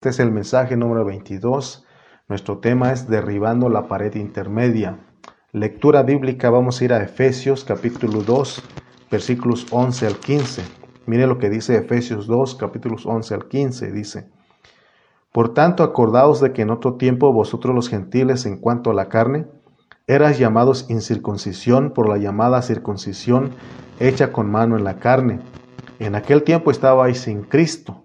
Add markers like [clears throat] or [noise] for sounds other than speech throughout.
Este es el mensaje número 22. Nuestro tema es derribando la pared intermedia. Lectura bíblica, vamos a ir a Efesios capítulo 2, versículos 11 al 15. Mire lo que dice Efesios 2, capítulos 11 al 15. Dice, Por tanto, acordaos de que en otro tiempo vosotros los gentiles en cuanto a la carne, eras llamados incircuncisión por la llamada circuncisión hecha con mano en la carne. En aquel tiempo estabais sin Cristo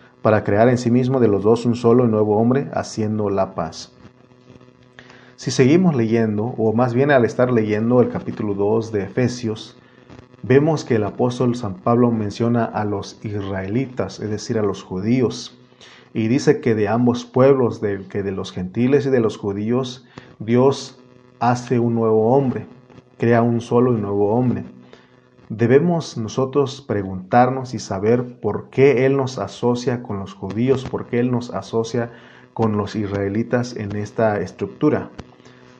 para crear en sí mismo de los dos un solo y nuevo hombre, haciendo la paz. Si seguimos leyendo, o más bien al estar leyendo el capítulo 2 de Efesios, vemos que el apóstol San Pablo menciona a los israelitas, es decir, a los judíos, y dice que de ambos pueblos, de, que de los gentiles y de los judíos, Dios hace un nuevo hombre, crea un solo y nuevo hombre. Debemos nosotros preguntarnos y saber por qué Él nos asocia con los judíos, por qué Él nos asocia con los israelitas en esta estructura.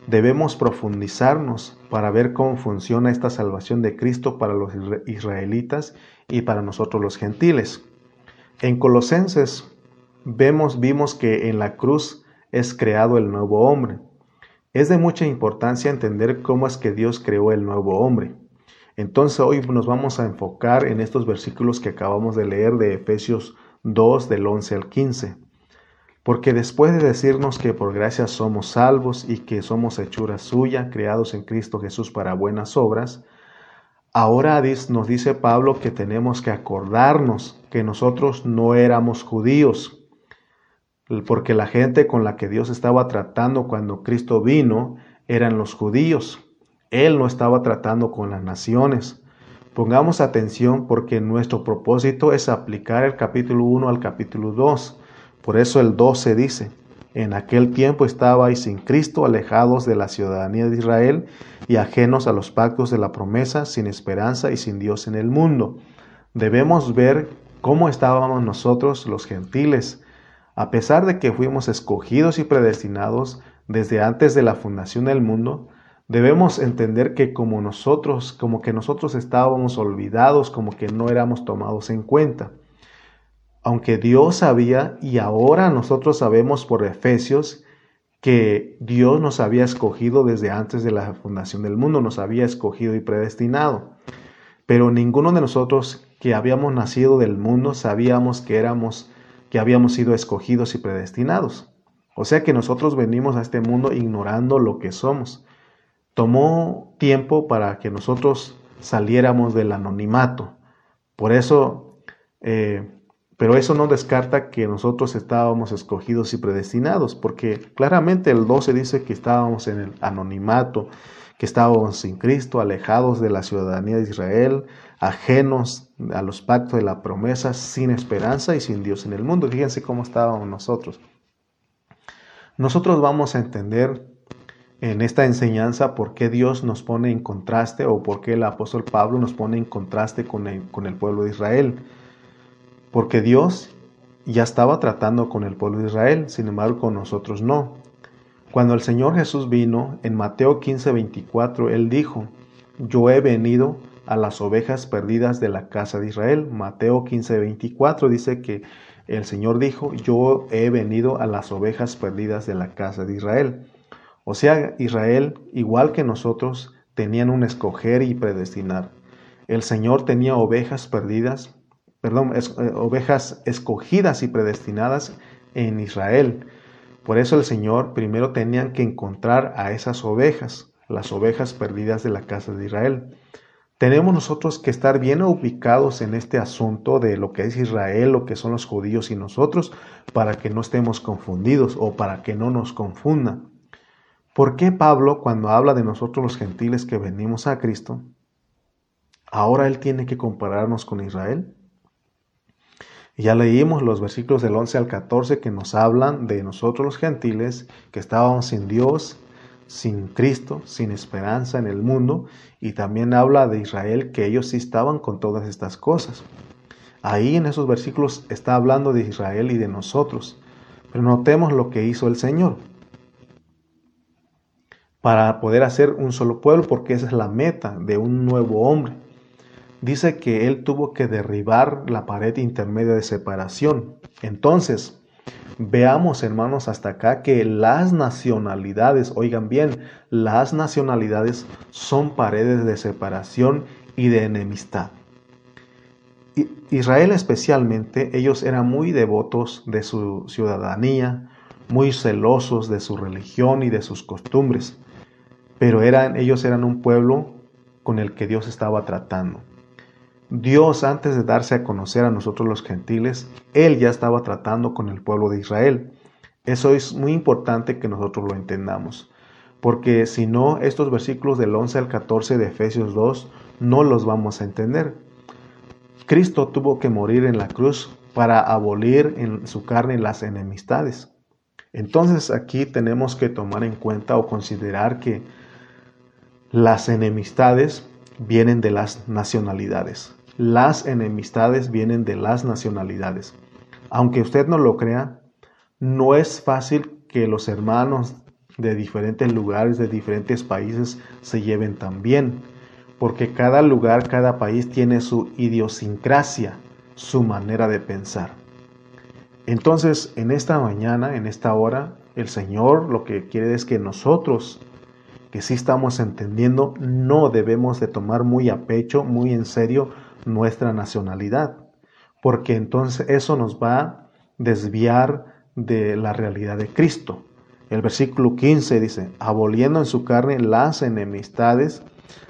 Debemos profundizarnos para ver cómo funciona esta salvación de Cristo para los israelitas y para nosotros los gentiles. En Colosenses vemos, vimos que en la cruz es creado el nuevo hombre. Es de mucha importancia entender cómo es que Dios creó el nuevo hombre. Entonces hoy nos vamos a enfocar en estos versículos que acabamos de leer de Efesios 2 del 11 al 15. Porque después de decirnos que por gracia somos salvos y que somos hechura suya, creados en Cristo Jesús para buenas obras, ahora nos dice Pablo que tenemos que acordarnos que nosotros no éramos judíos, porque la gente con la que Dios estaba tratando cuando Cristo vino eran los judíos. Él no estaba tratando con las naciones. Pongamos atención porque nuestro propósito es aplicar el capítulo 1 al capítulo 2. Por eso el 12 dice, en aquel tiempo estabais sin Cristo, alejados de la ciudadanía de Israel y ajenos a los pactos de la promesa, sin esperanza y sin Dios en el mundo. Debemos ver cómo estábamos nosotros los gentiles. A pesar de que fuimos escogidos y predestinados desde antes de la fundación del mundo, Debemos entender que como nosotros, como que nosotros estábamos olvidados, como que no éramos tomados en cuenta. Aunque Dios sabía y ahora nosotros sabemos por Efesios que Dios nos había escogido desde antes de la fundación del mundo, nos había escogido y predestinado. Pero ninguno de nosotros que habíamos nacido del mundo sabíamos que éramos que habíamos sido escogidos y predestinados. O sea que nosotros venimos a este mundo ignorando lo que somos tomó tiempo para que nosotros saliéramos del anonimato. Por eso, eh, pero eso no descarta que nosotros estábamos escogidos y predestinados, porque claramente el 12 dice que estábamos en el anonimato, que estábamos sin Cristo, alejados de la ciudadanía de Israel, ajenos a los pactos de la promesa, sin esperanza y sin Dios en el mundo. Fíjense cómo estábamos nosotros. Nosotros vamos a entender en esta enseñanza por qué Dios nos pone en contraste o por qué el apóstol Pablo nos pone en contraste con el, pueblo de Israel. Porque Dios ya estaba tratando con el pueblo de Israel, sin embargo con nosotros no. Cuando el Señor Jesús vino, en Mateo 15, 24, Él dijo, yo he venido a las ovejas perdidas de la casa de Israel. Mateo 15, 24 dice que el Señor dijo, yo he venido a las ovejas perdidas de la casa de Israel. O sea, Israel, igual que nosotros, tenían un escoger y predestinar. El Señor tenía ovejas perdidas, perdón, eh, ovejas escogidas y predestinadas en Israel. Por eso el Señor primero tenían que encontrar a esas ovejas, las ovejas perdidas de la casa de Israel. Tenemos nosotros que estar bien ubicados en este asunto de lo que es Israel, lo que son los judíos y nosotros, para que no estemos confundidos o para que no nos confundan. ¿Por qué Pablo, cuando habla de nosotros los gentiles que venimos a Cristo, ahora él tiene que compararnos con Israel? Ya leímos los versículos del 11 al 14 que nos hablan de nosotros los gentiles, que estábamos sin Dios, sin Cristo, sin esperanza en el mundo, y también habla de Israel que ellos sí estaban con todas estas cosas. Ahí en esos versículos está hablando de Israel y de nosotros, pero notemos lo que hizo el Señor para poder hacer un solo pueblo, porque esa es la meta de un nuevo hombre. Dice que él tuvo que derribar la pared intermedia de separación. Entonces, veamos hermanos hasta acá que las nacionalidades, oigan bien, las nacionalidades son paredes de separación y de enemistad. Israel especialmente, ellos eran muy devotos de su ciudadanía, muy celosos de su religión y de sus costumbres pero ellos eran un pueblo con el que Dios estaba tratando. Dios, antes de darse a conocer a nosotros los gentiles, Él ya estaba tratando con el pueblo de Israel. Eso es muy importante que nosotros lo entendamos, porque si no, estos versículos del 11 al 14 de Efesios 2 no los vamos a entender. Cristo tuvo que morir en la cruz para abolir en su carne las enemistades. Entonces aquí tenemos que tomar en cuenta o considerar que las enemistades vienen de las nacionalidades. Las enemistades vienen de las nacionalidades. Aunque usted no lo crea, no es fácil que los hermanos de diferentes lugares, de diferentes países, se lleven tan bien, porque cada lugar, cada país tiene su idiosincrasia, su manera de pensar. Entonces, en esta mañana, en esta hora, el Señor lo que quiere es que nosotros que sí estamos entendiendo, no debemos de tomar muy a pecho, muy en serio nuestra nacionalidad, porque entonces eso nos va a desviar de la realidad de Cristo. El versículo 15 dice, aboliendo en su carne las enemistades,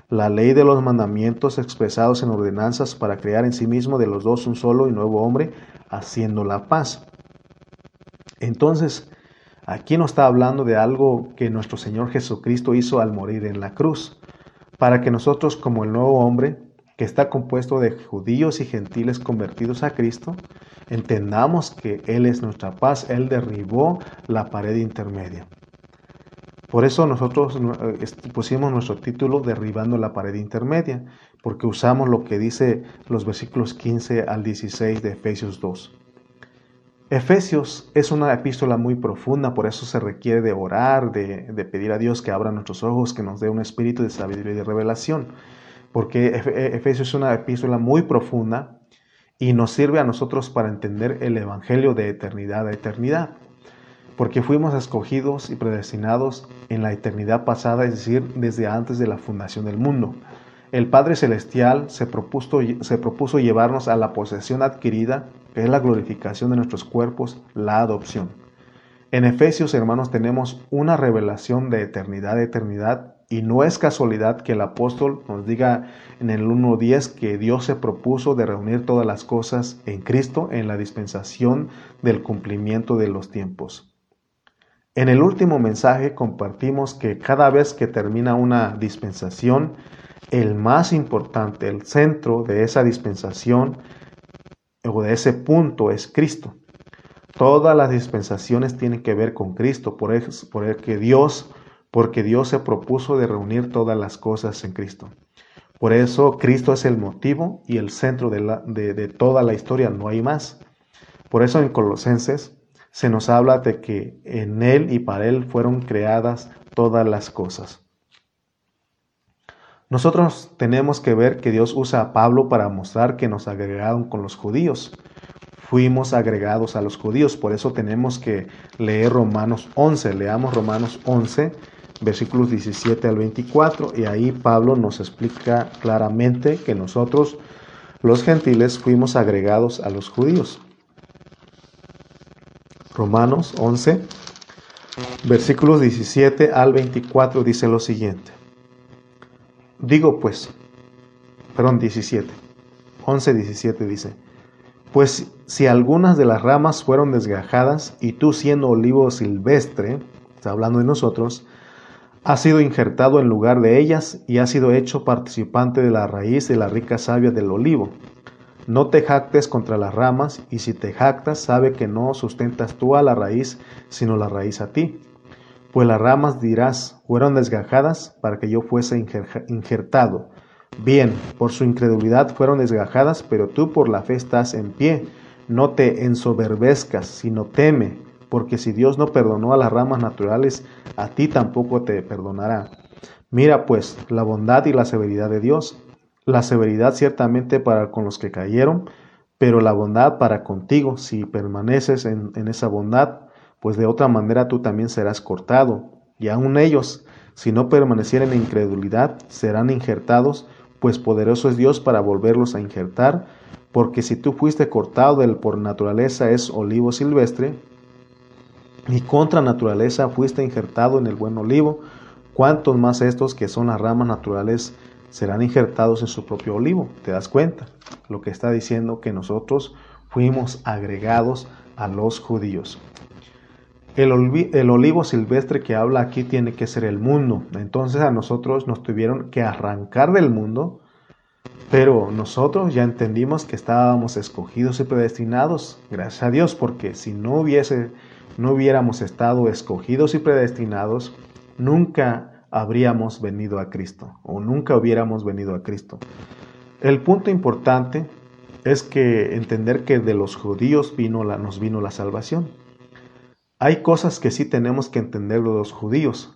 la ley de los mandamientos expresados en ordenanzas para crear en sí mismo de los dos un solo y nuevo hombre, haciendo la paz. Entonces, Aquí no está hablando de algo que nuestro Señor Jesucristo hizo al morir en la cruz, para que nosotros como el nuevo hombre, que está compuesto de judíos y gentiles convertidos a Cristo, entendamos que Él es nuestra paz, Él derribó la pared intermedia. Por eso nosotros eh, pusimos nuestro título Derribando la pared intermedia, porque usamos lo que dice los versículos 15 al 16 de Efesios 2. Efesios es una epístola muy profunda, por eso se requiere de orar, de, pedir a Dios que abra nuestros ojos, que nos dé un espíritu de sabiduría y de revelación, porque e, Efesios es una epístola muy profunda y nos sirve a nosotros para entender el Evangelio de eternidad a eternidad, porque fuimos escogidos y predestinados en la eternidad pasada, es decir, desde antes de la fundación del mundo. El Padre Celestial se propuso, se propuso llevarnos a la posesión adquirida es la glorificación de nuestros cuerpos, la adopción. En Efesios, hermanos, tenemos una revelación de eternidad a eternidad y no es casualidad que el apóstol nos diga en el 1.10 que Dios se propuso de reunir todas las cosas en Cristo en la dispensación del cumplimiento de los tiempos. En el último mensaje compartimos que cada vez que termina una dispensación, el más importante, el centro de esa dispensación o de ese punto es Cristo. Todas las dispensaciones tienen que ver con Cristo, por, eso, por el que Dios, porque Dios se propuso de reunir todas las cosas en Cristo. Por eso Cristo es el motivo y el centro de, la, de toda la historia, no hay más. Por eso en Colosenses se nos habla de que en Él y para Él fueron creadas todas las cosas. Nosotros tenemos que ver que Dios usa a Pablo para mostrar que nos agregaron con los judíos. Fuimos agregados a los judíos, por eso tenemos que leer Romanos 11. Leamos Romanos 11, versículos 17 al 24, y ahí Pablo nos explica claramente que nosotros, los gentiles, fuimos agregados a los judíos. Romanos 11, versículos 17 al 24 dice lo siguiente. Digo pues, perdón, 17, 11, 17 dice, pues si algunas de las ramas fueron desgajadas y tú siendo olivo silvestre, está hablando de nosotros, has sido injertado en lugar de ellas y has sido hecho participante de la raíz de la rica savia del olivo. No te jactes contra las ramas, y si te jactas, sabe que no sustentas tú a la raíz, sino la raíz a ti. Pues las ramas dirás, fueron desgajadas para que yo fuese injertado. Bien, por su incredulidad fueron desgajadas, pero tú por la fe estás en pie. No te ensoberbezcas, sino teme, porque si Dios no perdonó a las ramas naturales, a ti tampoco te perdonará. Mira pues la bondad y la severidad de Dios la severidad ciertamente para con los que cayeron, pero la bondad para contigo, si permaneces en, esa bondad, pues de otra manera tú también serás cortado, y aun ellos, si no permanecieren en incredulidad, serán injertados, pues poderoso es Dios para volverlos a injertar, porque si tú fuiste cortado del por naturaleza es olivo silvestre, y contra naturaleza fuiste injertado en el buen olivo, cuantos más estos que son las ramas naturales serán injertados en su propio olivo. ¿Te das cuenta? Lo que está diciendo que nosotros fuimos agregados a los judíos. El, olivo silvestre que habla aquí tiene que ser el mundo. Entonces a nosotros nos tuvieron que arrancar del mundo, pero nosotros ya entendimos que estábamos escogidos y predestinados, gracias a Dios, porque si no hubiese, no hubiéramos estado escogidos y predestinados, nunca habríamos venido a Cristo o nunca hubiéramos venido a Cristo. El punto importante es que entender que de los judíos vino la, nos vino la salvación. Hay cosas que sí tenemos que entender de los judíos,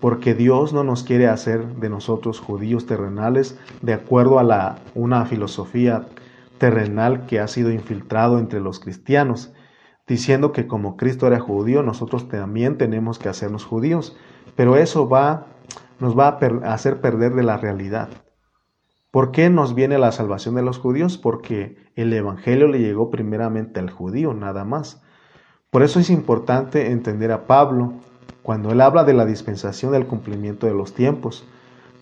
porque Dios no nos quiere hacer de nosotros judíos terrenales de acuerdo a la, una filosofía terrenal que ha sido infiltrado entre los cristianos, diciendo que como Cristo era judío, nosotros también tenemos que hacernos judíos. Pero eso va, nos va a hacer perder de la realidad. ¿Por qué nos viene la salvación de los judíos? Porque el Evangelio le llegó primeramente al judío, nada más. Por eso es importante entender a Pablo cuando él habla de la dispensación del cumplimiento de los tiempos.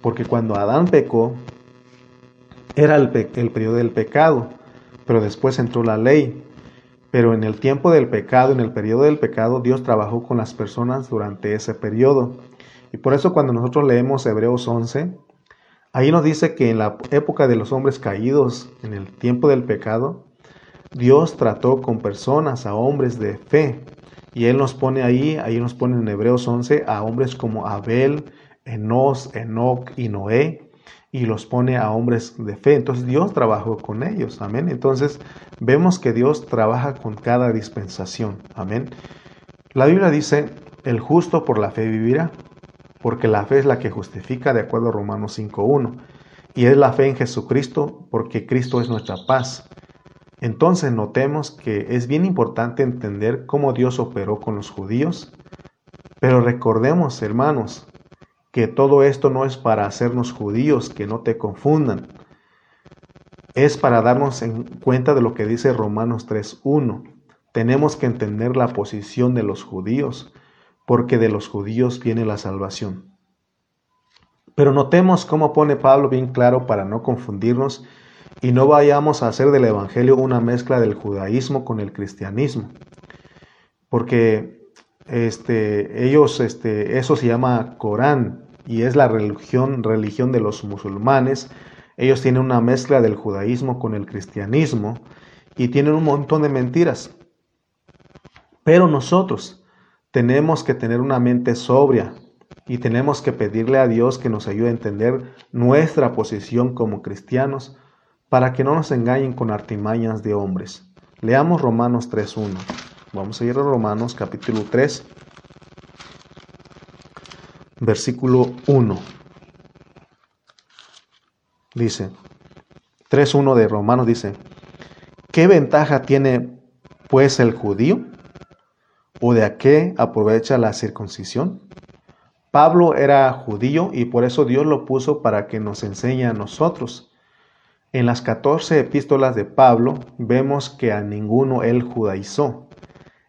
Porque cuando Adán pecó, era el, el periodo del pecado, pero después entró la ley. Pero en el tiempo del pecado, en el periodo del pecado, Dios trabajó con las personas durante ese periodo. Y por eso cuando nosotros leemos Hebreos 11, ahí nos dice que en la época de los hombres caídos, en el tiempo del pecado, Dios trató con personas, a hombres de fe. Y Él nos pone ahí, ahí nos pone en Hebreos 11 a hombres como Abel, Enos, Enoch y Noé, y los pone a hombres de fe. Entonces Dios trabajó con ellos. Amén. Entonces vemos que Dios trabaja con cada dispensación. Amén. La Biblia dice, el justo por la fe vivirá, porque la fe es la que justifica de acuerdo a Romanos 5.1. Y es la fe en Jesucristo porque Cristo es nuestra paz. Entonces notemos que es bien importante entender cómo Dios operó con los judíos. Pero recordemos, hermanos, que todo esto no es para hacernos judíos, que no te confundan. Es para darnos en cuenta de lo que dice Romanos 3.1. Tenemos que entender la posición de los judíos, porque de los judíos viene la salvación. Pero notemos cómo pone Pablo bien claro para no confundirnos y no vayamos a hacer del Evangelio una mezcla del judaísmo con el cristianismo. Porque este, ellos, este, eso se llama Corán, y es la religión, religión de los musulmanes. Ellos tienen una mezcla del judaísmo con el cristianismo y tienen un montón de mentiras. Pero nosotros tenemos que tener una mente sobria y tenemos que pedirle a Dios que nos ayude a entender nuestra posición como cristianos para que no nos engañen con artimañas de hombres. Leamos Romanos 3.1. Vamos a ir a Romanos capítulo 3, versículo 1. Dice, 3.1 de Romanos dice, ¿qué ventaja tiene pues el judío? ¿O de a qué aprovecha la circuncisión? Pablo era judío y por eso Dios lo puso para que nos enseñe a nosotros. En las 14 epístolas de Pablo vemos que a ninguno él judaizó.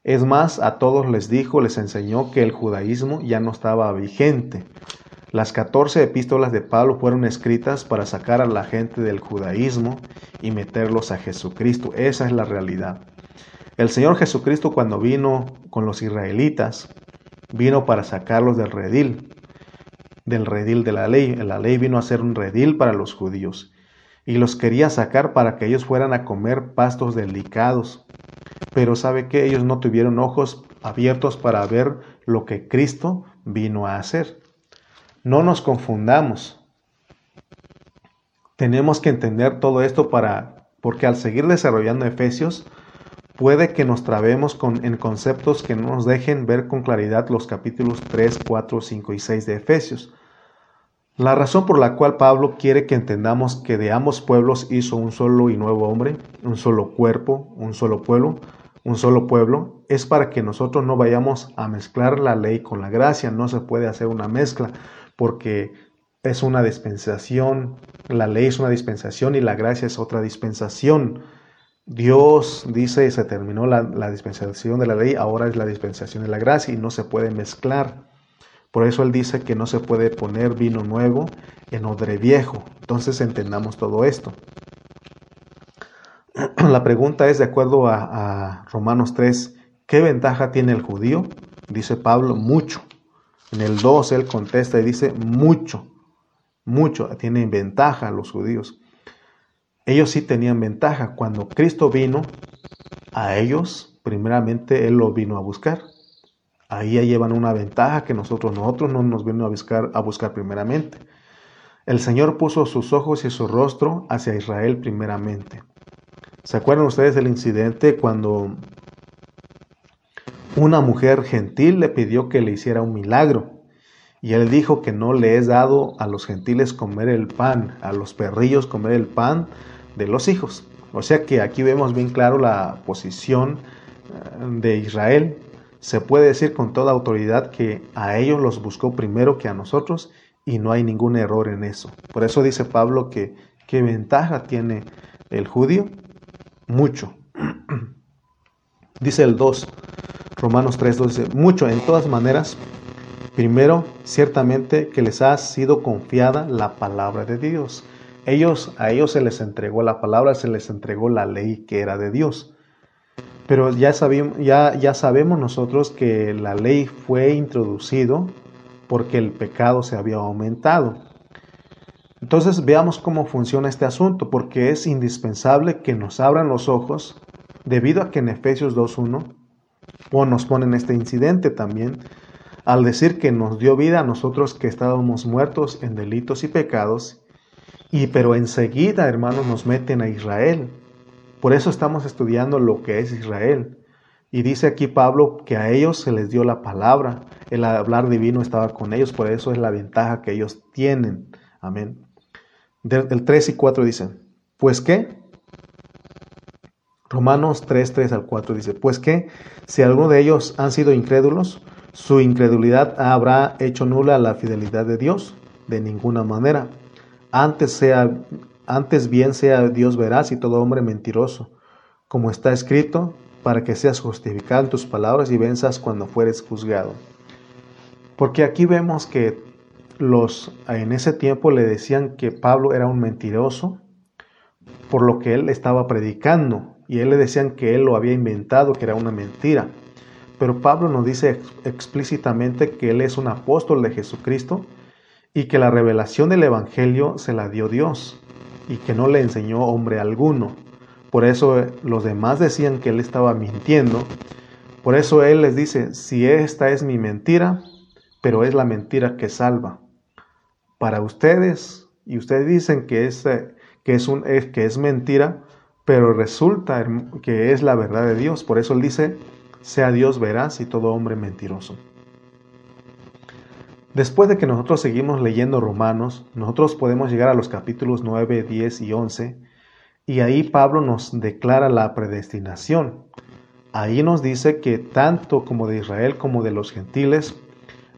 Es más, a todos les dijo, les enseñó que el judaísmo ya no estaba vigente. Las 14 epístolas de Pablo fueron escritas para sacar a la gente del judaísmo y meterlos a Jesucristo. Esa es la realidad. El Señor Jesucristo cuando vino con los israelitas, vino para sacarlos del redil, del redil de la ley. La ley vino a ser un redil para los judíos. Y los quería sacar para que ellos fueran a comer pastos delicados. Pero sabe que ellos no tuvieron ojos abiertos para ver lo que Cristo vino a hacer. No nos confundamos. Tenemos que entender todo esto para porque al seguir desarrollando Efesios puede que nos trabemos con, en conceptos que no nos dejen ver con claridad los capítulos 3, 4, 5 y 6 de Efesios. La razón por la cual Pablo quiere que entendamos que de ambos pueblos hizo un solo y nuevo hombre, un solo cuerpo, un solo pueblo, un solo pueblo, es para que nosotros no vayamos a mezclar la ley con la gracia. No se puede hacer una mezcla porque es una dispensación, la ley es una dispensación y la gracia es otra dispensación. Dios dice, se terminó la dispensación de la ley, ahora es la dispensación de la gracia y no se puede mezclar. Por eso él dice que no se puede poner vino nuevo en odre viejo. Entonces entendamos todo esto. [clears throat] La pregunta es, de acuerdo a, Romanos 3, ¿qué ventaja tiene el judío? Dice Pablo, mucho. En el 2 él contesta y dice, mucho, mucho, tienen ventaja los judíos. Ellos sí tenían ventaja. Cuando Cristo vino, a ellos, primeramente, Él lo vino a buscar. Ahí ya llevan una ventaja que nosotros, nosotros no nos vino a buscar, a buscar primeramente. El Señor puso sus ojos y su rostro hacia Israel primeramente. ¿Se acuerdan ustedes del incidente cuando una mujer gentil le pidió que le hiciera un milagro? Y él dijo que no le es dado a los gentiles comer el pan, a los perrillos comer el pan de los hijos. O sea que aquí vemos bien claro la posición eh, de Israel se puede decir con toda autoridad que a ellos los buscó primero que a nosotros y no hay ningún error en eso. Por eso dice Pablo que qué ventaja tiene el judío? Mucho. [clears throat] dice el 2, Romanos 3, 2 dice, mucho en todas maneras. Primero, ciertamente que les ha sido confiada la palabra de Dios. Ellos, a ellos se les entregó la palabra, se les entregó la ley que era de Dios. Pero ya, sabemos, ya, ya sabemos nosotros que la ley fue introducido porque el pecado se había aumentado. Entonces veamos cómo funciona este asunto, porque es indispensable que nos abran los ojos, debido a que en Efesios 2.1, o nos ponen este incidente también, al decir que nos dio vida a nosotros que estábamos muertos en delitos y pecados, y pero enseguida, hermanos, nos meten a Israel, por eso estamos estudiando lo que es Israel. Y dice aquí Pablo que a ellos se les dio la palabra, el hablar divino estaba con ellos, por eso es la ventaja que ellos tienen. Amén. Del 3 y 4 dicen, pues qué? Romanos 3, 3 al 4 dice, pues qué? Si alguno de ellos han sido incrédulos, su incredulidad habrá hecho nula la fidelidad de Dios, de ninguna manera. Antes sea antes bien sea Dios veraz y todo hombre mentiroso, como está escrito, para que seas justificado en tus palabras y venzas cuando fueres juzgado. Porque aquí vemos que los en ese tiempo le decían que Pablo era un mentiroso por lo que él estaba predicando y él le decían que él lo había inventado, que era una mentira. Pero Pablo nos dice explícitamente que él es un apóstol de Jesucristo y que la revelación del Evangelio se la dio Dios y que no le enseñó hombre alguno. Por eso eh, los demás decían que él estaba mintiendo. Por eso él les dice, si esta es mi mentira, pero es la mentira que salva. Para ustedes, y ustedes dicen que es, eh, que es, un, que es mentira, pero resulta que es la verdad de Dios. Por eso él dice, sea Dios veraz y todo hombre mentiroso. Después de que nosotros seguimos leyendo Romanos, nosotros podemos llegar a los capítulos 9, 10 y 11, y ahí Pablo nos declara la predestinación. Ahí nos dice que tanto como de Israel como de los gentiles,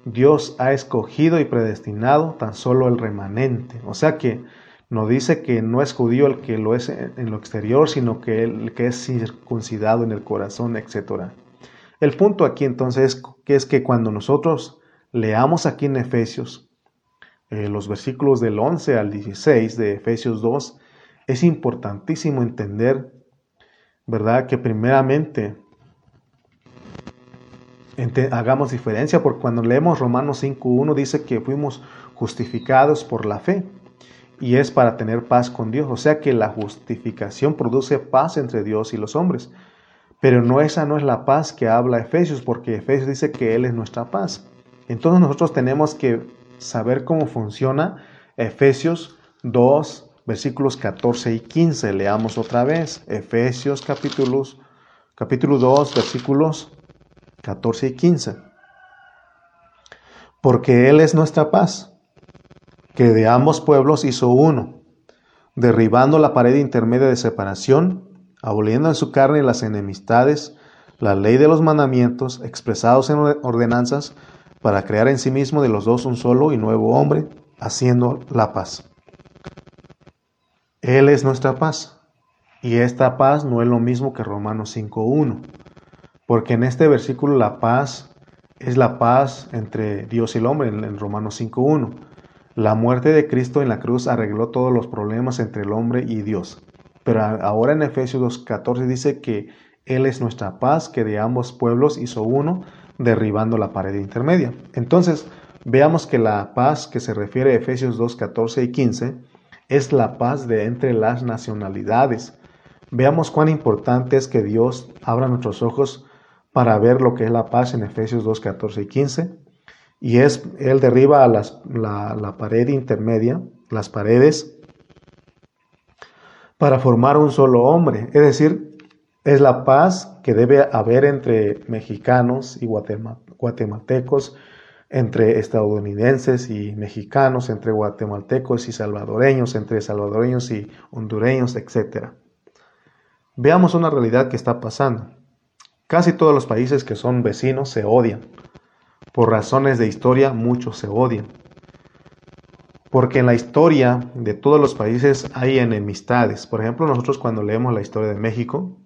Dios ha escogido y predestinado tan solo el remanente. O sea que nos dice que no es judío el que lo es en lo exterior, sino que el que es circuncidado en el corazón, etc. El punto aquí entonces que es que cuando nosotros Leamos aquí en Efesios, eh, los versículos del 11 al 16 de Efesios 2, es importantísimo entender, ¿verdad? Que primeramente hagamos diferencia, porque cuando leemos Romanos 5.1 dice que fuimos justificados por la fe. y es para tener paz con Dios. O sea que la justificación produce paz entre Dios y los hombres. Pero no esa no es la paz que habla Efesios, porque Efesios dice que Él es nuestra paz. Entonces nosotros tenemos que saber cómo funciona Efesios 2, versículos 14 y 15. Leamos otra vez. Efesios capítulos, capítulo 2, versículos 14 y 15. Porque Él es nuestra paz, que de ambos pueblos hizo uno, derribando la pared intermedia de separación aboliendo en su carne las enemistades, la ley de los mandamientos expresados en ordenanzas, para crear en sí mismo de los dos un solo y nuevo hombre, haciendo la paz. Él es nuestra paz. Y esta paz no es lo mismo que Romanos 5.1, porque en este versículo la paz es la paz entre Dios y el hombre en, en Romanos 5.1. La muerte de Cristo en la cruz arregló todos los problemas entre el hombre y Dios. Pero ahora en Efesios 2.14 dice que Él es nuestra paz, que de ambos pueblos hizo uno, derribando la pared intermedia. Entonces, veamos que la paz que se refiere a Efesios 2.14 y 15 es la paz de entre las nacionalidades. Veamos cuán importante es que Dios abra nuestros ojos para ver lo que es la paz en Efesios 2.14 y 15. Y es, Él derriba la, la pared intermedia, las paredes para formar un solo hombre. Es decir, es la paz que debe haber entre mexicanos y guatemaltecos, entre estadounidenses y mexicanos, entre guatemaltecos y salvadoreños, entre salvadoreños y hondureños, etc. Veamos una realidad que está pasando. Casi todos los países que son vecinos se odian. Por razones de historia, muchos se odian. Porque en la historia de todos los países hay enemistades. Por ejemplo, nosotros cuando leemos la historia de México,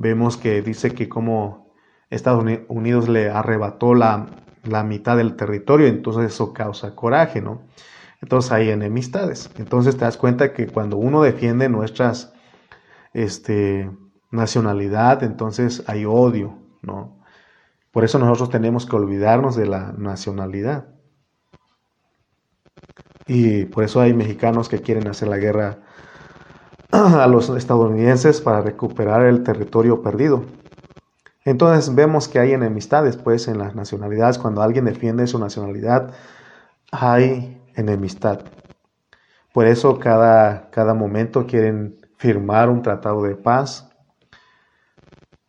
vemos que dice que como Estados Unidos le arrebató la, mitad del territorio, entonces eso causa coraje, ¿no? Entonces hay enemistades. Entonces te das cuenta que cuando uno defiende nuestras este, nacionalidad, entonces hay odio, ¿no? Por eso nosotros tenemos que olvidarnos de la nacionalidad. Y por eso hay mexicanos que quieren hacer la guerra [clears throat] a los estadounidenses para recuperar el territorio perdido. Entonces vemos que hay enemistades pues en las nacionalidades. Cuando alguien defiende su nacionalidad, hay enemistad. Por eso cada, cada momento quieren firmar un tratado de paz,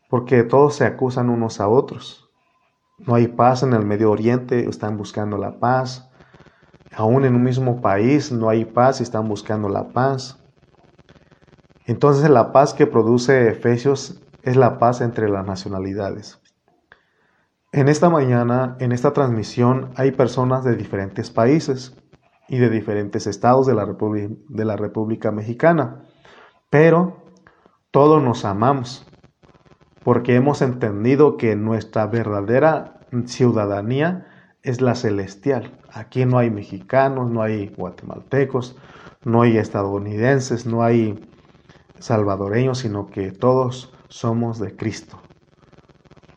porque todos se acusan unos a otros. No hay paz en el Medio Oriente, están buscando la paz. Aún en un mismo país no hay paz y están buscando la paz. Entonces la paz que produce Efesios es la paz entre las nacionalidades. En esta mañana, en esta transmisión, hay personas de diferentes países y de diferentes estados de la, de la República Mexicana, pero todos nos amamos porque hemos entendido que nuestra verdadera ciudadanía es la celestial. Aquí no hay mexicanos, no hay guatemaltecos, no hay estadounidenses, no hay salvadoreños, sino que todos somos de Cristo.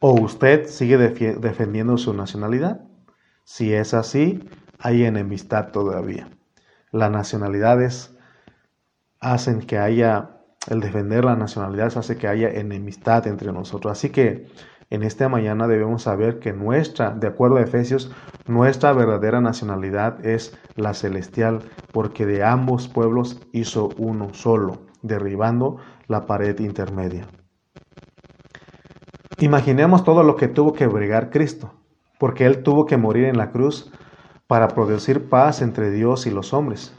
¿O usted sigue defendiendo su nacionalidad? Si es así, hay enemistad todavía. Las nacionalidades hacen que haya, el defender la nacionalidad hace que haya enemistad entre nosotros. Así que en esta mañana debemos saber que nuestra, de acuerdo a Efesios, nuestra verdadera nacionalidad es la celestial, porque de ambos pueblos hizo uno solo, derribando la pared intermedia. Imaginemos todo lo que tuvo que bregar Cristo, porque Él tuvo que morir en la cruz para producir paz entre Dios y los hombres.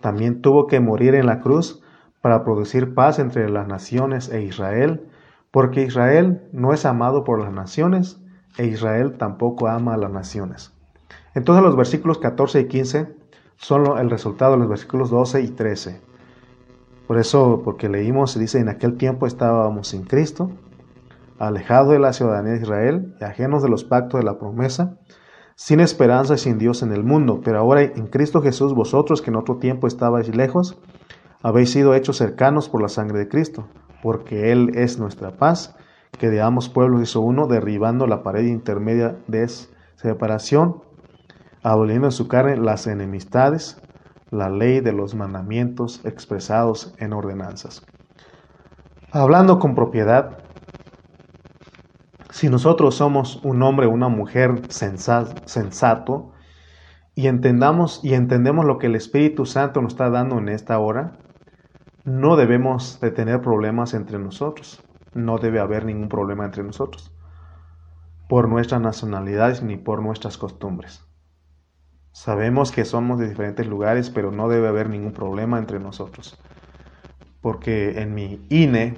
También tuvo que morir en la cruz para producir paz entre las naciones e Israel porque Israel no es amado por las naciones e Israel tampoco ama a las naciones. Entonces los versículos 14 y 15 son el resultado de los versículos 12 y 13. Por eso, porque leímos, dice, en aquel tiempo estábamos sin Cristo, alejados de la ciudadanía de Israel y ajenos de los pactos de la promesa, sin esperanza y sin Dios en el mundo. Pero ahora en Cristo Jesús, vosotros que en otro tiempo estabais lejos, habéis sido hechos cercanos por la sangre de Cristo porque Él es nuestra paz, que de ambos pueblos hizo uno, derribando la pared intermedia de separación, aboliendo en su carne las enemistades, la ley de los mandamientos expresados en ordenanzas. Hablando con propiedad, si nosotros somos un hombre o una mujer sensato y entendamos y entendemos lo que el Espíritu Santo nos está dando en esta hora, no debemos de tener problemas entre nosotros. No debe haber ningún problema entre nosotros por nuestras nacionalidades ni por nuestras costumbres. Sabemos que somos de diferentes lugares, pero no debe haber ningún problema entre nosotros. Porque en mi INE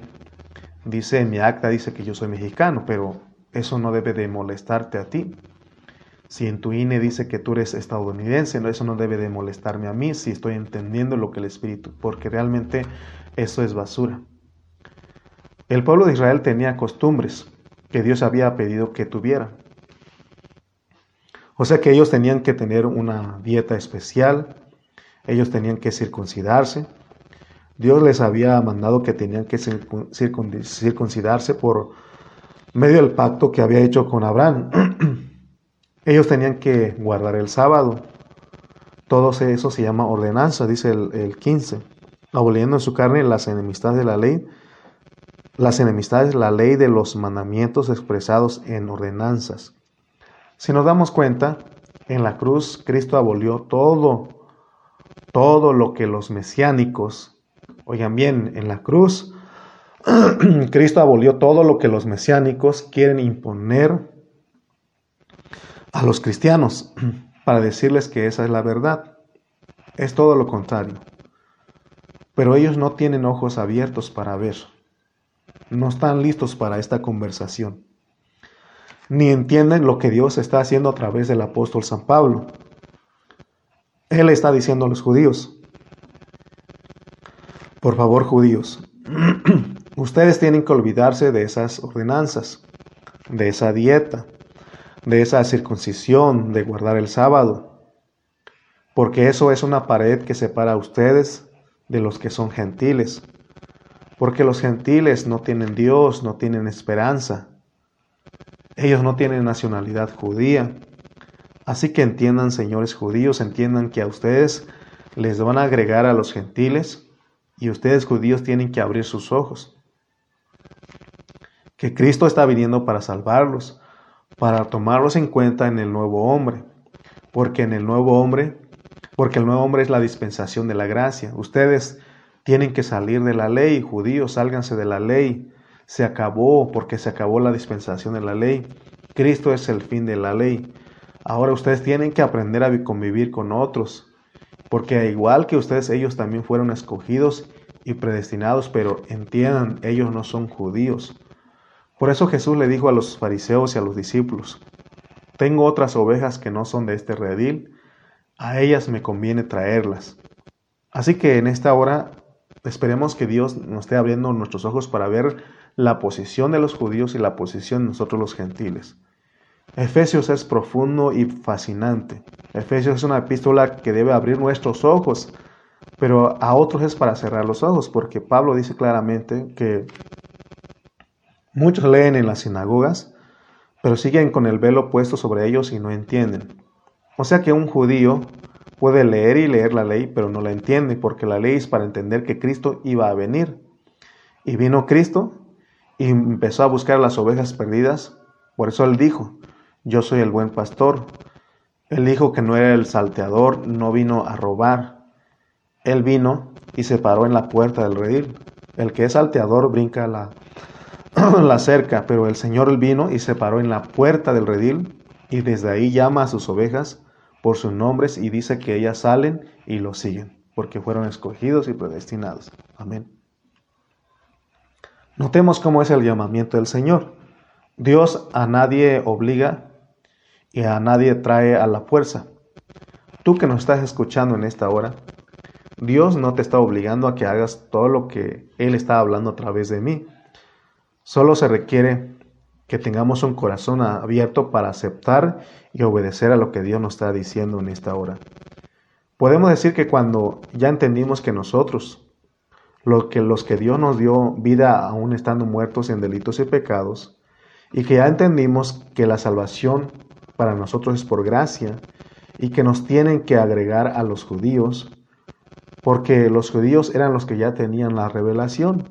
dice, en mi acta dice que yo soy mexicano, pero eso no debe de molestarte a ti. Si en tu INE dice que tú eres estadounidense, eso no debe de molestarme a mí si estoy entendiendo lo que el Espíritu, porque realmente eso es basura. El pueblo de Israel tenía costumbres que Dios había pedido que tuviera. O sea que ellos tenían que tener una dieta especial, ellos tenían que circuncidarse. Dios les había mandado que tenían que circuncidarse por medio del pacto que había hecho con Abraham. [clears throat] ellos tenían que guardar el sábado. Todo eso se llama ordenanza, dice el, el 15. Aboliendo en su carne las enemistades de la ley, las enemistades, la ley de los mandamientos expresados en ordenanzas. Si nos damos cuenta, en la cruz Cristo abolió todo, todo lo que los mesiánicos, oigan bien, en la cruz [clears throat] Cristo abolió todo lo que los mesiánicos quieren imponer a los cristianos [clears throat] para decirles que esa es la verdad. Es todo lo contrario. Pero ellos no tienen ojos abiertos para ver. No están listos para esta conversación ni entienden lo que Dios está haciendo a través del apóstol San Pablo. Él está diciendo a los judíos, por favor judíos, [clears throat] ustedes tienen que olvidarse de esas ordenanzas, de esa dieta, de esa circuncisión, de guardar el sábado, porque eso es una pared que separa a ustedes de los que son gentiles, porque los gentiles no tienen Dios, no tienen esperanza, ellos no tienen nacionalidad judía. Así que entiendan, señores judíos, entiendan que a ustedes les van a agregar a los gentiles y ustedes judíos tienen que abrir sus ojos. Que Cristo está viniendo para salvarlos, para tomarlos en cuenta en el nuevo hombre, porque en el nuevo hombre, porque el nuevo hombre es la dispensación de la gracia. Ustedes tienen que salir de la ley, judíos, sálganse de la ley, se acabó porque se acabó la dispensación de la ley. Cristo es el fin de la ley. Ahora ustedes tienen que aprender a convivir con otros, porque igual que ustedes, ellos también fueron escogidos y predestinados, pero entiendan, ellos no son judíos. Por eso Jesús le dijo a los fariseos y a los discípulos, tengo otras ovejas que no son de este redil, a ellas me conviene traerlas. Así que en esta hora esperemos que Dios nos esté abriendo nuestros ojos para ver la posición de los judíos y la posición de nosotros los gentiles. Efesios es profundo y fascinante. Efesios es una epístola que debe abrir nuestros ojos, pero a otros es para cerrar los ojos, porque Pablo dice claramente que muchos leen en las sinagogas, pero siguen con el velo puesto sobre ellos y no entienden. O sea que un judío puede leer y leer la ley, pero no la entiende, porque la ley es para entender que Cristo iba a venir. Y vino Cristo y empezó a buscar las ovejas perdidas. Por eso él dijo, yo soy el buen pastor. Él dijo que no era el salteador, no vino a robar. Él vino y se paró en la puerta del redil. El que es salteador brinca la, [clears throat] la cerca, pero el Señor vino y se paró en la puerta del redil y desde ahí llama a sus ovejas por sus nombres y dice que ellas salen y lo siguen, porque fueron escogidos y predestinados. Amén. Notemos cómo es el llamamiento del Señor. Dios a nadie obliga y a nadie trae a la fuerza. Tú que nos estás escuchando en esta hora, Dios no te está obligando a que hagas todo lo que Él está hablando a través de mí. Solo se requiere que tengamos un corazón abierto para aceptar y obedecer a lo que Dios nos está diciendo en esta hora. Podemos decir que cuando ya entendimos que nosotros lo que, los que Dios nos dio vida aún estando muertos en delitos y pecados, y que ya entendimos que la salvación para nosotros es por gracia, y que nos tienen que agregar a los judíos, porque los judíos eran los que ya tenían la revelación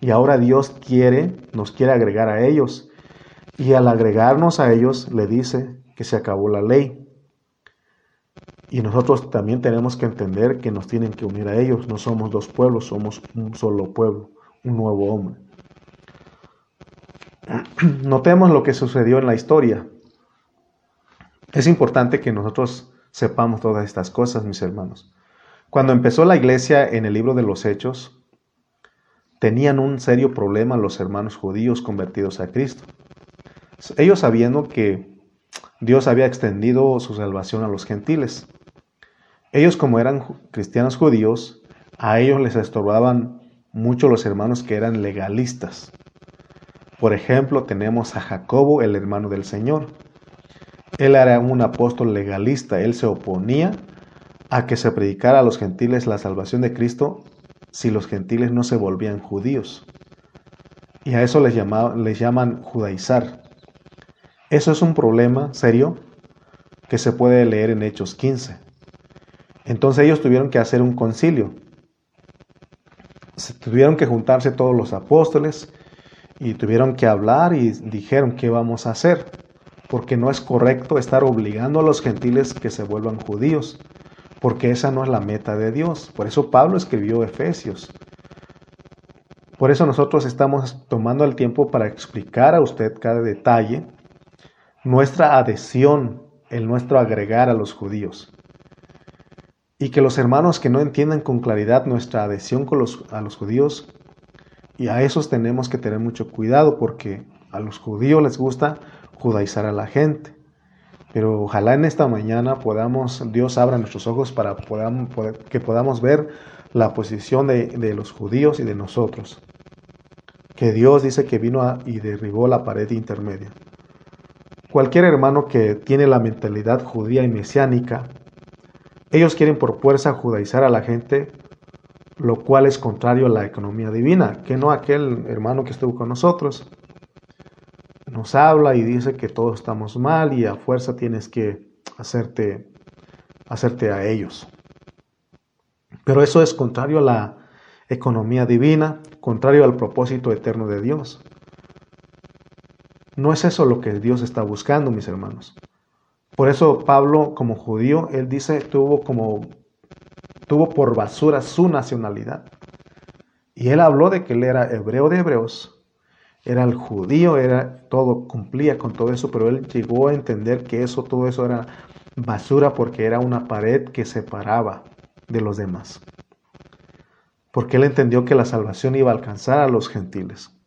y ahora Dios quiere, nos quiere agregar a ellos. Y al agregarnos a ellos le dice que se acabó la ley. Y nosotros también tenemos que entender que nos tienen que unir a ellos. No somos dos pueblos, somos un solo pueblo, un nuevo hombre. [clears throat] Notemos lo que sucedió en la historia. Es importante que nosotros sepamos todas estas cosas, mis hermanos. Cuando empezó la iglesia en el libro de los Hechos, tenían un serio problema los hermanos judíos convertidos a Cristo. Ellos sabiendo que Dios había extendido su salvación a los gentiles. Ellos como eran cristianos judíos, a ellos les estorbaban mucho los hermanos que eran legalistas. Por ejemplo, tenemos a Jacobo, el hermano del Señor. Él era un apóstol legalista, él se oponía a que se predicara a los gentiles la salvación de Cristo si los gentiles no se volvían judíos. Y a eso les, les llaman judaizar. Eso es un problema serio que se puede leer en Hechos 15. Entonces ellos tuvieron que hacer un concilio. Se tuvieron que juntarse todos los apóstoles y tuvieron que hablar y dijeron qué vamos a hacer, porque no es correcto estar obligando a los gentiles que se vuelvan judíos porque esa no es la meta de Dios. Por eso Pablo escribió Efesios. Por eso nosotros estamos tomando el tiempo para explicar a usted cada detalle, nuestra adhesión, el nuestro agregar a los judíos. Y que los hermanos que no entiendan con claridad nuestra adhesión a los judíos, y a esos tenemos que tener mucho cuidado porque a los judíos les gusta judaizar a la gente. Pero ojalá en esta mañana podamos, Dios abra nuestros ojos para que podamos ver la posición de, los judíos y de nosotros. Que Dios dice que vino y derribó la pared intermedia. Cualquier hermano que tiene la mentalidad judía y mesiánica, ellos quieren por fuerza judaizar a la gente, lo cual es contrario a la economía divina, que no aquel hermano que estuvo con nosotros nos habla y dice que todos estamos mal y a fuerza tienes que hacerte, hacerte a ellos. Pero eso es contrario a la economía divina, contrario al propósito eterno de Dios. No es eso lo que Dios está buscando, mis hermanos. Por eso Pablo, como judío, él dice, tuvo como tuvo por basura su nacionalidad. Y él habló de que él era hebreo de hebreos, era el judío, era todo, cumplía con todo eso, pero él llegó a entender que eso, todo eso era basura porque era una pared que separaba de los demás. Porque él entendió que la salvación iba a alcanzar a los gentiles.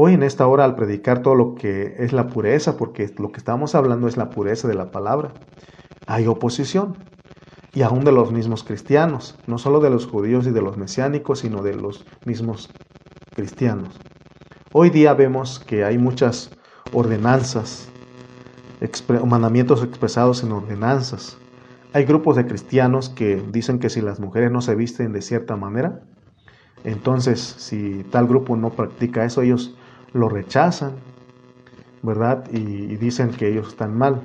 Hoy en esta hora al predicar todo lo que es la pureza, porque lo que estamos hablando es la pureza de la palabra, hay oposición. Y aún de los mismos cristianos, no solo de los judíos y de los mesiánicos, sino de los mismos cristianos. Hoy día vemos que hay muchas ordenanzas, mandamientos expresados en ordenanzas. Hay grupos de cristianos que dicen que si las mujeres no se visten de cierta manera, entonces si tal grupo no practica eso, ellos lo rechazan, ¿verdad? Y, dicen que ellos están mal.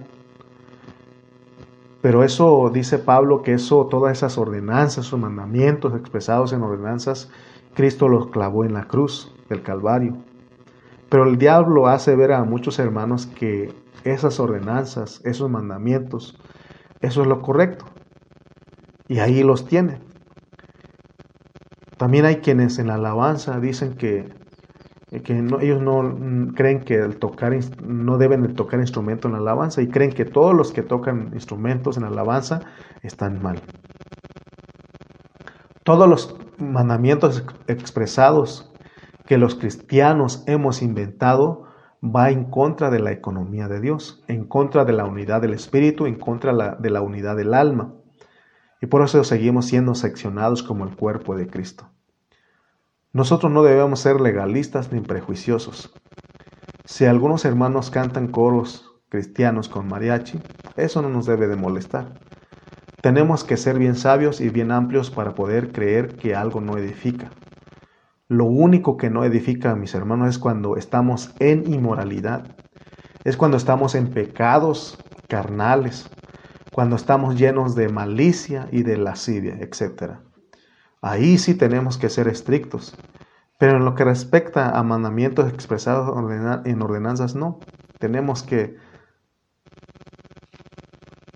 Pero eso dice Pablo que eso, todas esas ordenanzas o mandamientos expresados en ordenanzas, Cristo los clavó en la cruz del Calvario. Pero el diablo hace ver a muchos hermanos que esas ordenanzas, esos mandamientos, eso es lo correcto. Y ahí los tiene. También hay quienes en la alabanza dicen que, que ellos no creen que el tocar no deben de tocar instrumento en la alabanza y creen que todos los que tocan instrumentos en la alabanza están mal. Todos los mandamientos expresados que los cristianos hemos inventado va en contra de la economía de Dios, en contra de la unidad del espíritu, en contra de la unidad del alma. Y por eso seguimos siendo seccionados como el cuerpo de Cristo. Nosotros no debemos ser legalistas ni prejuiciosos. Si algunos hermanos cantan coros cristianos con mariachi, eso no nos debe de molestar. Tenemos que ser bien sabios y bien amplios para poder creer que algo no edifica. Lo único que no edifica, mis hermanos, es cuando estamos en inmoralidad. Es cuando estamos en pecados carnales. cuando estamos llenos de malicia y de lascivia, etc. Ahí sí tenemos que ser estrictos. Pero en lo que respecta a mandamientos expresados en ordenanzas, no. Tenemos que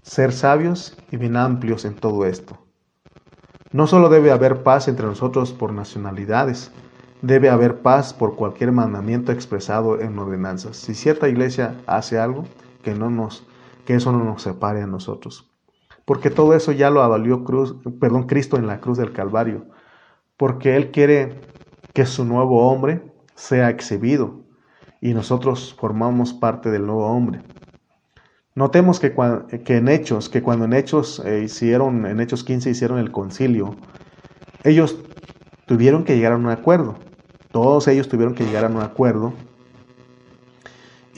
ser sabios y bien amplios en todo esto. No solo debe haber paz entre nosotros por nacionalidades, debe haber paz por cualquier mandamiento expresado en ordenanzas. Si cierta iglesia hace algo, que, no nos, que eso no nos separe a nosotros. Porque todo eso ya lo avalió Cruz, perdón, Cristo en la cruz del Calvario. Porque Él quiere que su nuevo hombre sea exhibido y nosotros formamos parte del nuevo hombre. Notemos que, en Hechos, que cuando en Hechos eh, hicieron, en Hechos 15 hicieron el concilio, ellos tuvieron que llegar a un acuerdo. Todos ellos tuvieron que llegar a un acuerdo.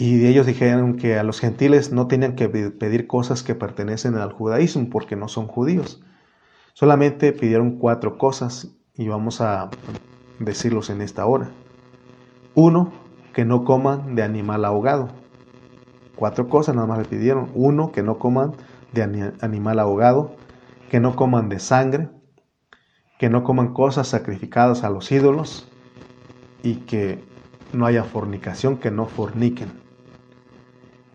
Y ellos dijeron que a los gentiles no tenían que pedir cosas que pertenecen al judaísmo porque no son judíos. Solamente pidieron cuatro cosas y vamos a decirlos en esta hora. Uno, que no coman de animal ahogado. Cuatro cosas nada más le pidieron. Uno, que no coman de animal ahogado, que no coman de sangre, que no coman cosas sacrificadas a los ídolos y que no haya fornicación, que no forniquen.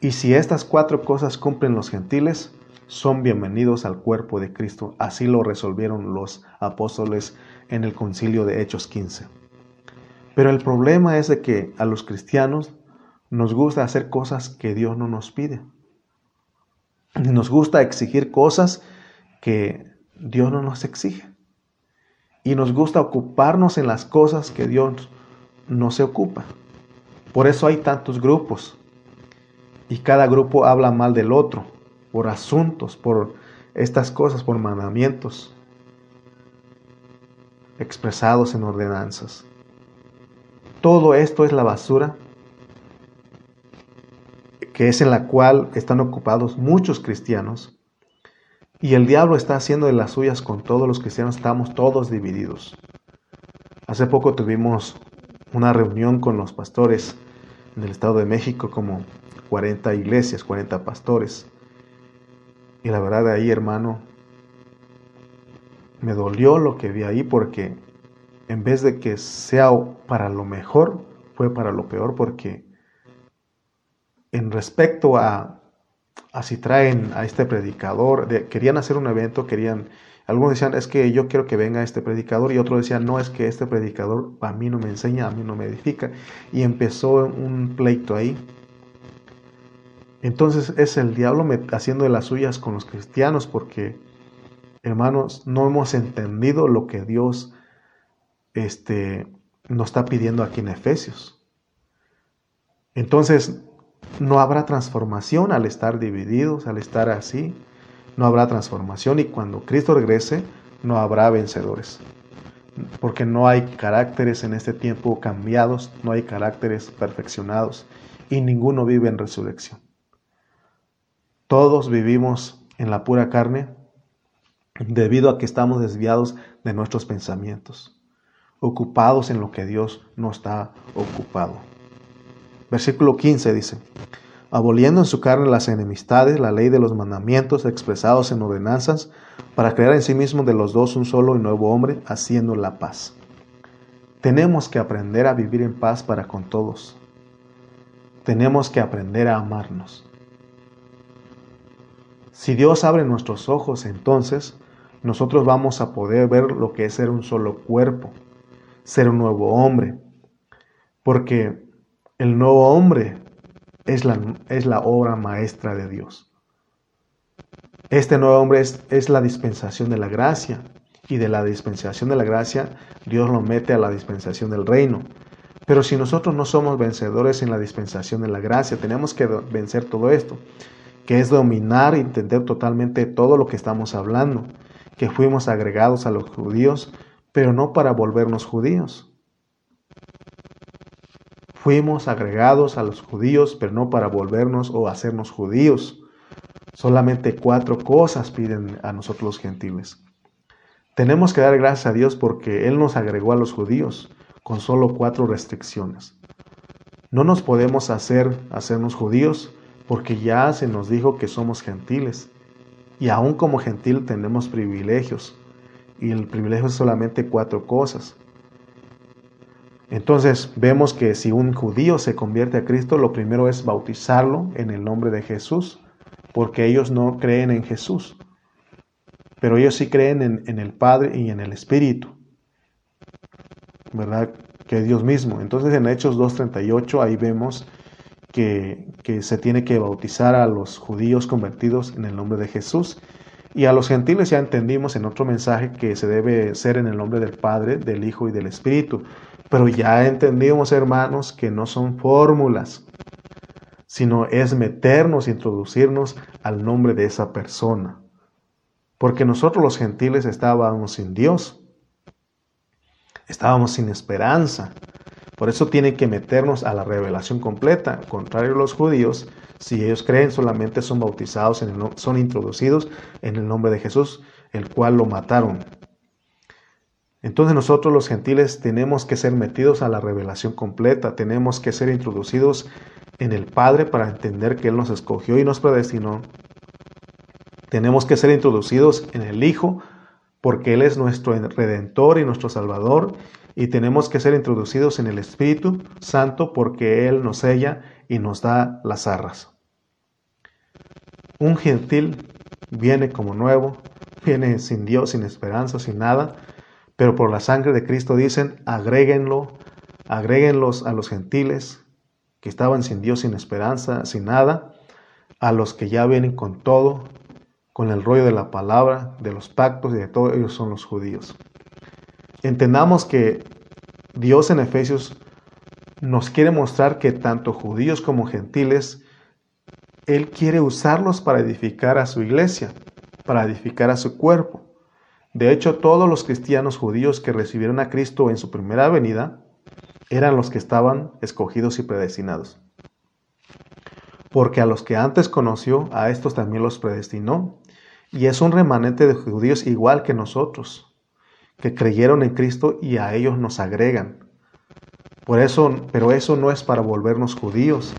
Y si estas cuatro cosas cumplen los gentiles, son bienvenidos al cuerpo de Cristo. Así lo resolvieron los apóstoles en el concilio de Hechos 15. Pero el problema es de que a los cristianos nos gusta hacer cosas que Dios no nos pide. Nos gusta exigir cosas que Dios no nos exige. Y nos gusta ocuparnos en las cosas que Dios no se ocupa. Por eso hay tantos grupos. Y cada grupo habla mal del otro, por asuntos, por estas cosas, por mandamientos expresados en ordenanzas. Todo esto es la basura que es en la cual están ocupados muchos cristianos. Y el diablo está haciendo de las suyas con todos los cristianos, estamos todos divididos. Hace poco tuvimos una reunión con los pastores en el Estado de México, como 40 iglesias, 40 pastores. Y la verdad ahí, hermano, me dolió lo que vi ahí porque en vez de que sea para lo mejor, fue para lo peor porque en respecto a, a si traen a este predicador, querían hacer un evento, querían, algunos decían, es que yo quiero que venga este predicador y otros decían, no, es que este predicador a mí no me enseña, a mí no me edifica. Y empezó un pleito ahí. Entonces es el diablo haciendo de las suyas con los cristianos porque hermanos, no hemos entendido lo que Dios este, nos está pidiendo aquí en Efesios. Entonces, no habrá transformación al estar divididos, al estar así. No habrá transformación y cuando Cristo regrese, no habrá vencedores. Porque no hay caracteres en este tiempo cambiados, no hay caracteres perfeccionados y ninguno vive en resurrección. Todos vivimos en la pura carne debido a que estamos desviados de nuestros pensamientos, ocupados en lo que Dios no está ocupado. Versículo 15 dice, aboliendo en su carne las enemistades, la ley de los mandamientos expresados en ordenanzas, para crear en sí mismo de los dos un solo y nuevo hombre, haciendo la paz. Tenemos que aprender a vivir en paz para con todos. Tenemos que aprender a amarnos. Si Dios abre nuestros ojos, entonces nosotros vamos a poder ver lo que es ser un solo cuerpo, ser un nuevo hombre. Porque el nuevo hombre es la, es la obra maestra de Dios. Este nuevo hombre es, es la dispensación de la gracia. Y de la dispensación de la gracia, Dios lo mete a la dispensación del reino. Pero si nosotros no somos vencedores en la dispensación de la gracia, tenemos que vencer todo esto, que es dominar y entender totalmente todo lo que estamos hablando que fuimos agregados a los judíos, pero no para volvernos judíos. Fuimos agregados a los judíos, pero no para volvernos o hacernos judíos. Solamente cuatro cosas piden a nosotros los gentiles. Tenemos que dar gracias a Dios porque Él nos agregó a los judíos con solo cuatro restricciones. No nos podemos hacer hacernos judíos porque ya se nos dijo que somos gentiles Y aún como gentil tenemos privilegios. Y el privilegio es solamente cuatro cosas. Entonces vemos que si un judío se convierte a Cristo, lo primero es bautizarlo en el nombre de Jesús, porque ellos no creen en Jesús, pero ellos sí creen en, el Padre y en el Espíritu, ¿verdad? Que Dios mismo. Entonces en Hechos 2.38 ahí vemos que, se tiene que bautizar a los judíos convertidos en el nombre de Jesús. Y a los gentiles ya entendimos en otro mensaje que se debe ser en el nombre del Padre, del Hijo y del Espíritu. Pero ya entendimos, hermanos, que no son fórmulas, sino es meternos, introducirnos al nombre de esa persona. Porque nosotros los gentiles estábamos sin Dios, estábamos sin esperanza. Por eso tienen que meternos a la revelación completa. Contrario a los judíos, si ellos creen solamente son bautizados, en son introducidos en el nombre de Jesús, el cual lo mataron. Entonces nosotros los gentiles tenemos que ser metidos a la revelación completa, tenemos que ser introducidos en el Padre para entender que Él nos escogió y nos predestinó. Tenemos que ser introducidos en el Hijo porque Él es nuestro redentor y nuestro Salvador. Y tenemos que ser introducidos en el Espíritu Santo porque Él nos sella y nos da las arras. Un gentil viene como nuevo, viene sin Dios, sin esperanza, sin nada, pero por la sangre de Cristo dicen, agréguenlo, agréguenlos a los gentiles que estaban sin Dios, sin esperanza, sin nada, a los que ya vienen con todo, con el rollo de la palabra, de los pactos y de todo, ellos son los judíos. Entendamos que Dios en Efesios nos quiere mostrar que tanto judíos como gentiles, Él quiere usarlos para edificar a su iglesia, para edificar a su cuerpo. De hecho, todos los cristianos judíos que recibieron a Cristo en su primera venida eran los que estaban escogidos y predestinados. Porque a los que antes conoció, a estos también los predestinó. Y es un remanente de judíos igual que nosotros, que creyeron en Cristo y a ellos nos agregan. Por eso, pero eso no es para volvernos judíos,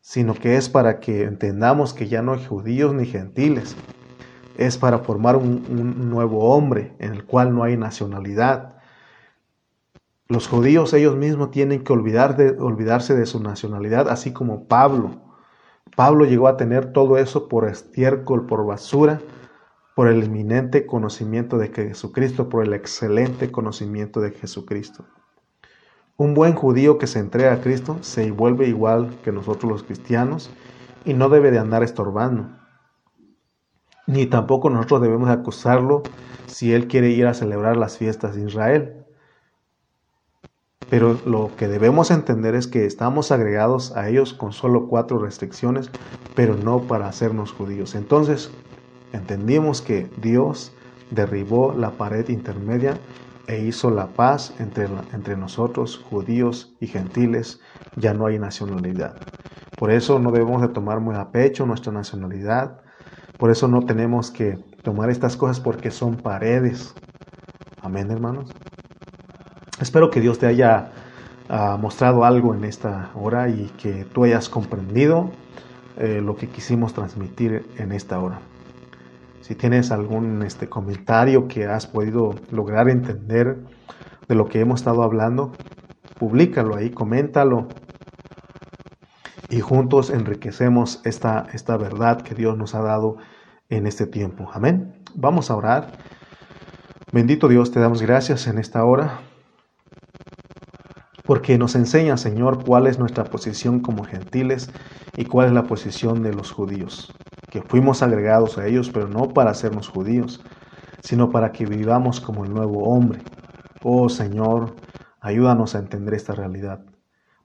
sino que es para que entendamos que ya no hay judíos ni gentiles, es para formar un, nuevo hombre en el cual no hay nacionalidad. Los judíos ellos mismos tienen que olvidar de, olvidarse de su nacionalidad, así como Pablo. Pablo llegó a tener todo eso por estiércol, por basura, por el eminente conocimiento de Jesucristo, por el excelente conocimiento de Jesucristo. Un buen judío que se entrega a Cristo se vuelve igual que nosotros los cristianos y no debe de andar estorbando ni tampoco nosotros debemos acusarlo si él quiere ir a celebrar las fiestas de Israel. Pero lo que debemos entender es que estamos agregados a ellos con solo cuatro restricciones, pero no para hacernos judíos. Entonces, entendimos que Dios derribó la pared intermedia e hizo la paz entre, entre nosotros, judíos y gentiles. Ya no hay nacionalidad. Por eso no debemos de tomar muy a pecho nuestra nacionalidad, por eso no tenemos que tomar estas cosas porque son paredes. Amén, hermanos. Espero que Dios te haya ah, mostrado algo en esta hora y que tú hayas comprendido eh, lo que quisimos transmitir en esta hora. Si tienes algún este, comentario que has podido lograr entender de lo que hemos estado hablando, públicalo ahí, coméntalo, y juntos enriquecemos esta, esta verdad que Dios nos ha dado en este tiempo. Amén. Vamos a orar. Bendito Dios, te damos gracias en esta hora porque nos enseña, Señor, cuál es nuestra posición como gentiles y cuál es la posición de los judíos, que fuimos agregados a ellos, pero no para hacernos judíos, sino para que vivamos como el nuevo hombre. Oh Señor, ayúdanos a entender esta realidad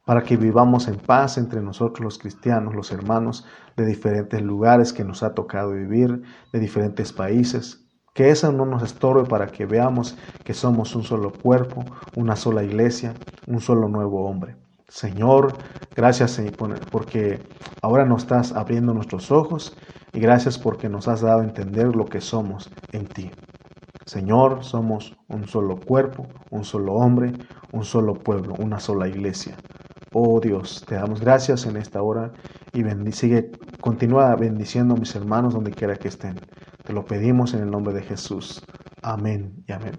para que vivamos en paz entre nosotros los cristianos, los hermanos de diferentes lugares que nos ha tocado vivir, de diferentes países. Que eso no nos estorbe para que veamos que somos un solo cuerpo, una sola iglesia, un solo nuevo hombre. Señor, gracias porque ahora nos estás abriendo nuestros ojos y gracias porque nos has dado a entender lo que somos en ti. Señor, somos un solo cuerpo, un solo hombre, un solo pueblo, una sola iglesia. Oh Dios, te damos gracias en esta hora y sigue, continúa bendiciendo a mis hermanos donde quiera que estén. Te lo pedimos en el nombre de Jesús. Amén y amén.